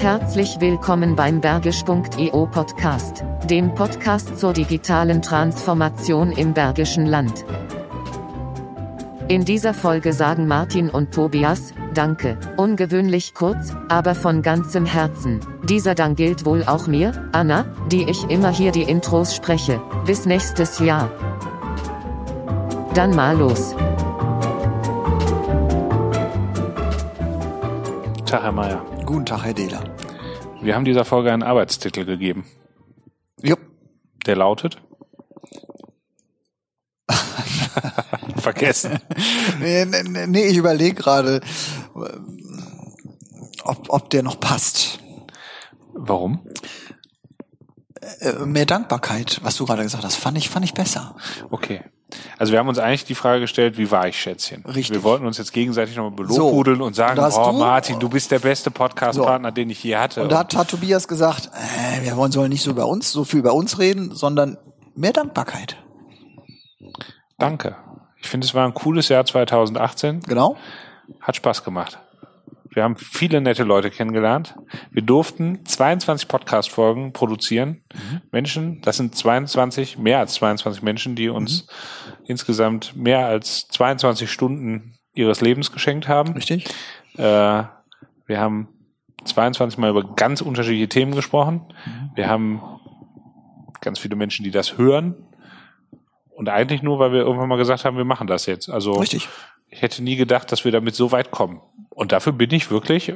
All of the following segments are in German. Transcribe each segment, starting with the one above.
Herzlich willkommen beim Bergisch.eu Podcast, dem Podcast zur digitalen Transformation im Bergischen Land. In dieser Folge sagen Martin und Tobias, Danke, ungewöhnlich kurz, aber von ganzem Herzen. Dieser Dank gilt wohl auch mir, Anna, die ich immer hier die Intros spreche. Bis nächstes Jahr. Dann mal los. Tag, Herr Mayer. Guten Tag, Herr Dehler. Wir haben dieser Folge einen Arbeitstitel gegeben. Jupp. Der lautet? Vergessen. nee, nee, nee, ich überlege gerade, ob, ob der noch passt. Warum? Äh, mehr Dankbarkeit, was du gerade gesagt hast, fand ich, fand ich besser. Okay. Also wir haben uns eigentlich die Frage gestellt, wie war ich, Schätzchen? Richtig. Wir wollten uns jetzt gegenseitig nochmal belobhudeln So, und sagen, und oh du- Martin, du bist der beste Podcast-Partner, den ich je hatte. Und da hat, hat Tobias gesagt, äh, wir wollen sollen nicht so über uns, so viel über uns reden, sondern mehr Dankbarkeit. Danke. Ich finde, es war ein cooles Jahr 2018. Genau. Hat Spaß gemacht. Wir haben viele nette Leute kennengelernt. Wir durften 22 Podcast-Folgen produzieren. Menschen, das sind 22, mehr als 22 Menschen, die uns insgesamt mehr als 22 Stunden ihres Lebens geschenkt haben. Richtig. Äh, wir haben 22 Mal über ganz unterschiedliche Themen gesprochen. Wir haben ganz viele Menschen, die das hören. Und eigentlich nur, weil wir irgendwann mal gesagt haben, wir machen das jetzt. Also Richtig. ich hätte nie gedacht, dass wir damit so weit kommen. Und dafür bin ich wirklich,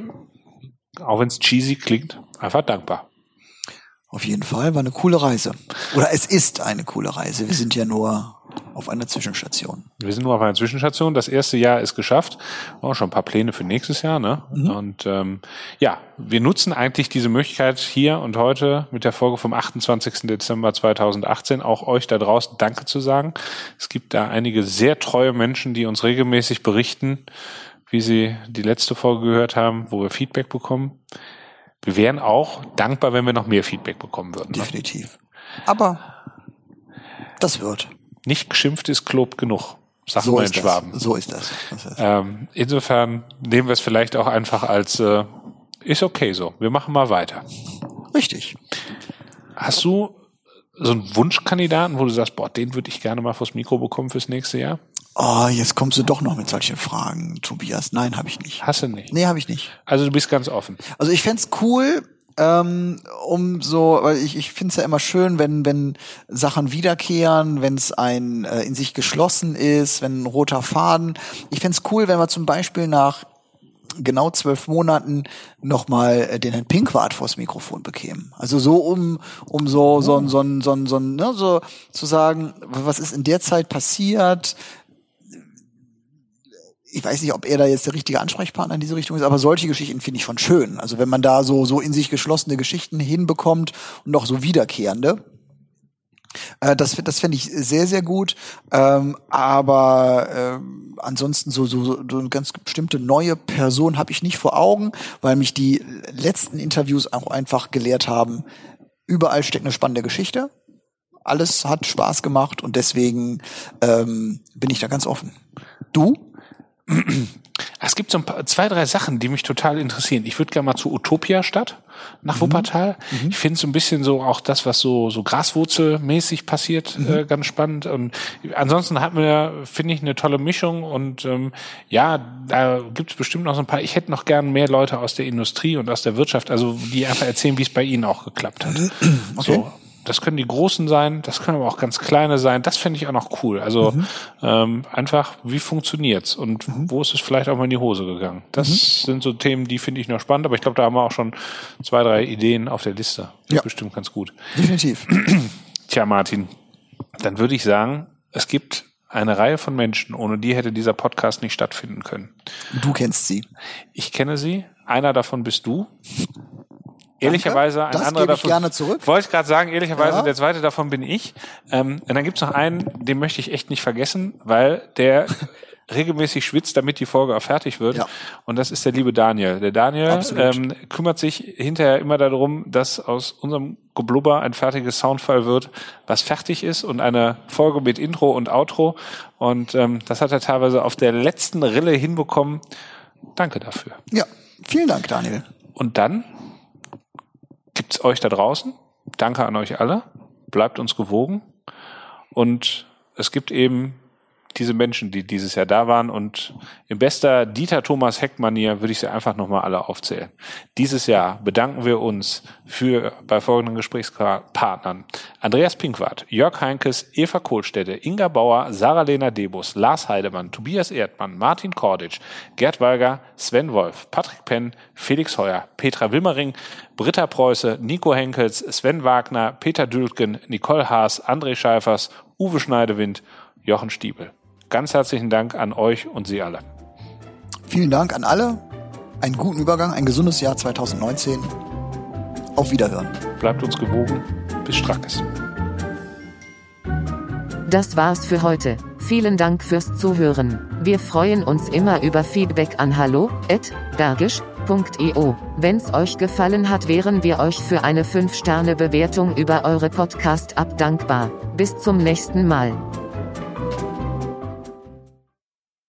auch wenn es cheesy klingt, einfach dankbar. Auf jeden Fall war eine coole Reise. Oder es ist eine coole Reise. Wir sind ja nur auf einer Zwischenstation. Wir sind nur auf einer Zwischenstation. Das erste Jahr ist geschafft. Auch schon ein paar Pläne für nächstes Jahr. Ne? Und ähm, ja, wir nutzen eigentlich diese Möglichkeit hier und heute mit der Folge vom 28. Dezember 2018 auch euch da draußen Danke zu sagen. Es gibt da einige sehr treue Menschen, die uns regelmäßig berichten, wie sie die letzte Folge gehört haben, wo wir Feedback bekommen. Wir wären auch dankbar, wenn wir noch mehr Feedback bekommen würden. Ne? Definitiv. Aber das wird. Nicht geschimpft ist Klob genug, sagen So wir in Schwaben. das. So ist das. das ist Ähm, insofern nehmen wir es vielleicht auch einfach als äh, ist okay so. Wir machen mal weiter. richtig. Hast du so einen Wunschkandidaten, wo du sagst, boah, den würde ich gerne mal vors Mikro bekommen fürs nächste Jahr? Oh, jetzt kommst du doch noch mit solchen Fragen, Tobias. Nein, habe ich nicht. Hast du nicht? Nee, habe ich nicht. Also du bist ganz offen. Also ich fänd's cool, ähm, um so, weil ich, ich find's ja immer schön, wenn, wenn Sachen wiederkehren, wenn es ein äh, in sich geschlossen ist, wenn ein roter Faden. Ich fänd's cool, wenn wir zum Beispiel nach genau zwölf Monaten nochmal äh, den Herrn Pinkwart vors Mikrofon bekämen. Also so um um so so so so so, so, ne, so zu sagen, was ist in der Zeit passiert? Ich weiß nicht, ob er da jetzt der richtige Ansprechpartner in diese Richtung ist, aber solche Geschichten finde ich schon schön. Also wenn man da so, so in sich geschlossene Geschichten hinbekommt und noch so wiederkehrende. Äh, das das fände ich sehr, sehr gut. Ähm, aber ähm, ansonsten so, so, so eine ganz bestimmte neue Person habe ich nicht vor Augen, weil mich die letzten Interviews auch einfach gelehrt haben, überall steckt eine spannende Geschichte. Alles hat Spaß gemacht und deswegen ähm, bin ich da ganz offen. Du? Es gibt so ein paar, zwei, drei Sachen, die mich total interessieren. Ich würde gerne mal zu Utopia Stadt nach Wuppertal. Ich finde so ein bisschen so auch das, was so so graswurzelmäßig passiert, äh, ganz spannend. Und ansonsten hatten wir, finde ich, eine tolle Mischung. Und ähm, ja, da gibt es bestimmt noch so ein paar. Ich hätte noch gern mehr Leute aus der Industrie und aus der Wirtschaft, also die einfach erzählen, wie es bei ihnen auch geklappt hat. Okay. So. Das können die Großen sein, das können aber auch ganz kleine sein. Das fände ich auch noch cool. Also ähm, einfach, wie funktioniert's und wo ist es vielleicht auch mal in die Hose gegangen? Das sind so Themen, die finde ich noch spannend, aber ich glaube, da haben wir auch schon zwei, drei Ideen auf der Liste. Das Ja. ist bestimmt ganz gut. Definitiv. Tja, Martin, dann würde ich sagen, es gibt eine Reihe von Menschen, ohne die hätte dieser Podcast nicht stattfinden können. Du kennst sie. Ich kenne sie, einer davon bist du. Ehrlicherweise ein Das anderer davon. gerne zurück. Wollte ich gerade sagen, ehrlicherweise, Ja. der zweite davon bin ich. Ähm, und dann gibt's noch einen, den möchte ich echt nicht vergessen, weil der regelmäßig schwitzt, damit die Folge auch fertig wird. Ja. Und das ist der liebe Daniel. Der Daniel Absolut. ähm, kümmert sich hinterher immer darum, dass aus unserem Geblubber ein fertiges Soundfile wird, was fertig ist und eine Folge mit Intro und Outro. Und ähm, das hat er teilweise auf der letzten Rille hinbekommen. Danke dafür. Ja, vielen Dank, Daniel. Und dann euch da draußen. Danke an euch alle. Bleibt uns gewogen. Und es gibt eben diese Menschen, die dieses Jahr da waren. Und in bester Dieter Thomas Heck-Manier würde ich sie einfach nochmal alle aufzählen. Dieses Jahr bedanken wir uns für bei folgenden Gesprächspartnern. Andreas Pinkwart, Jörg Heinkes, Eva Kohlstädte, Inga Bauer, Sarah-Lena Debus, Lars Heidemann, Tobias Erdmann, Martin Korditsch, Gerd Walger, Sven Wolf, Patrick Penn, Felix Heuer, Petra Wilmering, Britta Preuße, Nico Henkels, Sven Wagner, Peter Dülken, Nicole Haas, André Scheifers, Uwe Schneidewind, Jochen Stiebel. Ganz herzlichen Dank an euch und Sie alle. Vielen Dank an alle. Einen guten Übergang, ein gesundes Jahr 2019. Auf Wiederhören. Bleibt uns gewogen. Bis Strackes. Das war's für heute. Vielen Dank fürs Zuhören. Wir freuen uns immer über Feedback an hallo@bergisch.io. Wenn's euch gefallen hat, wären wir euch für eine 5-Sterne-Bewertung über eure Podcast-App dankbar. Bis zum nächsten Mal.